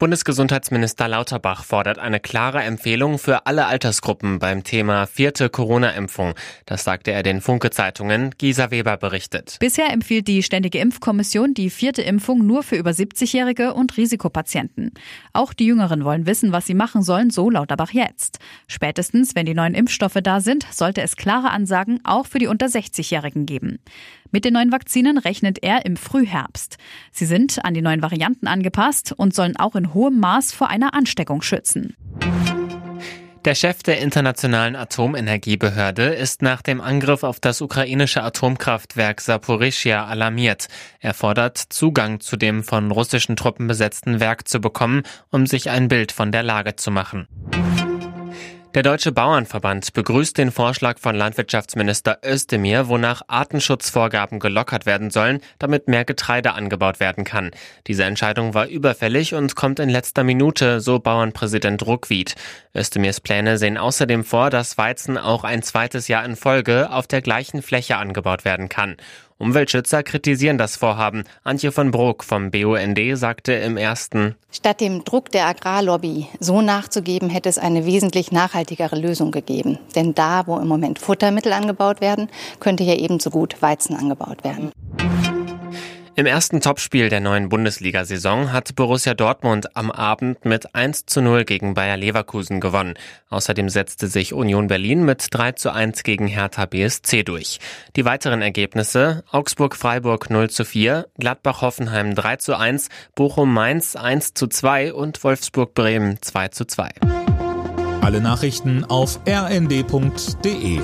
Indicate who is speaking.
Speaker 1: Bundesgesundheitsminister Lauterbach fordert eine klare Empfehlung für alle Altersgruppen beim Thema vierte Corona-Impfung. Das sagte er den Funke-Zeitungen. Gisa Weber berichtet.
Speaker 2: Bisher empfiehlt die Ständige Impfkommission die vierte Impfung nur für über 70-Jährige und Risikopatienten. Auch die Jüngeren wollen wissen, was sie machen sollen, so Lauterbach jetzt. Spätestens, wenn die neuen Impfstoffe da sind, sollte es klare Ansagen auch für die unter 60-Jährigen geben. Mit den neuen Vakzinen rechnet er im Frühherbst. Sie sind an die neuen Varianten angepasst und sollen auch in hohem Maß vor einer Ansteckung schützen.
Speaker 1: Der Chef der Internationalen Atomenergiebehörde ist nach dem Angriff auf das ukrainische Atomkraftwerk Saporischia alarmiert. Er fordert, Zugang zu dem von russischen Truppen besetzten Werk zu bekommen, um sich ein Bild von der Lage zu machen. Der Deutsche Bauernverband begrüßt den Vorschlag von Landwirtschaftsminister Özdemir, wonach Artenschutzvorgaben gelockert werden sollen, damit mehr Getreide angebaut werden kann. Diese Entscheidung war überfällig und kommt in letzter Minute, so Bauernpräsident Ruckwied. Özdemirs Pläne sehen außerdem vor, dass Weizen auch ein zweites Jahr in Folge auf der gleichen Fläche angebaut werden kann. Umweltschützer kritisieren das Vorhaben. Antje von Bruck vom BUND sagte im ersten
Speaker 3: Statt dem Druck der Agrarlobby so nachzugeben, hätte es eine wesentlich nachhaltigere Lösung gegeben. Denn da, wo im Moment Futtermittel angebaut werden, könnte hier ebenso gut Weizen angebaut werden.
Speaker 1: Im ersten Topspiel der neuen Bundesliga-Saison hat Borussia Dortmund am Abend mit 1 zu 0 gegen Bayer Leverkusen gewonnen. Außerdem setzte sich Union Berlin mit 3 zu 1 gegen Hertha BSC durch. Die weiteren Ergebnisse Augsburg-Freiburg 0 zu 4, Gladbach-Hoffenheim 3 zu 1, Bochum-Mainz 1 zu 2 und Wolfsburg-Bremen 2 zu 2.
Speaker 4: Alle Nachrichten auf rnd.de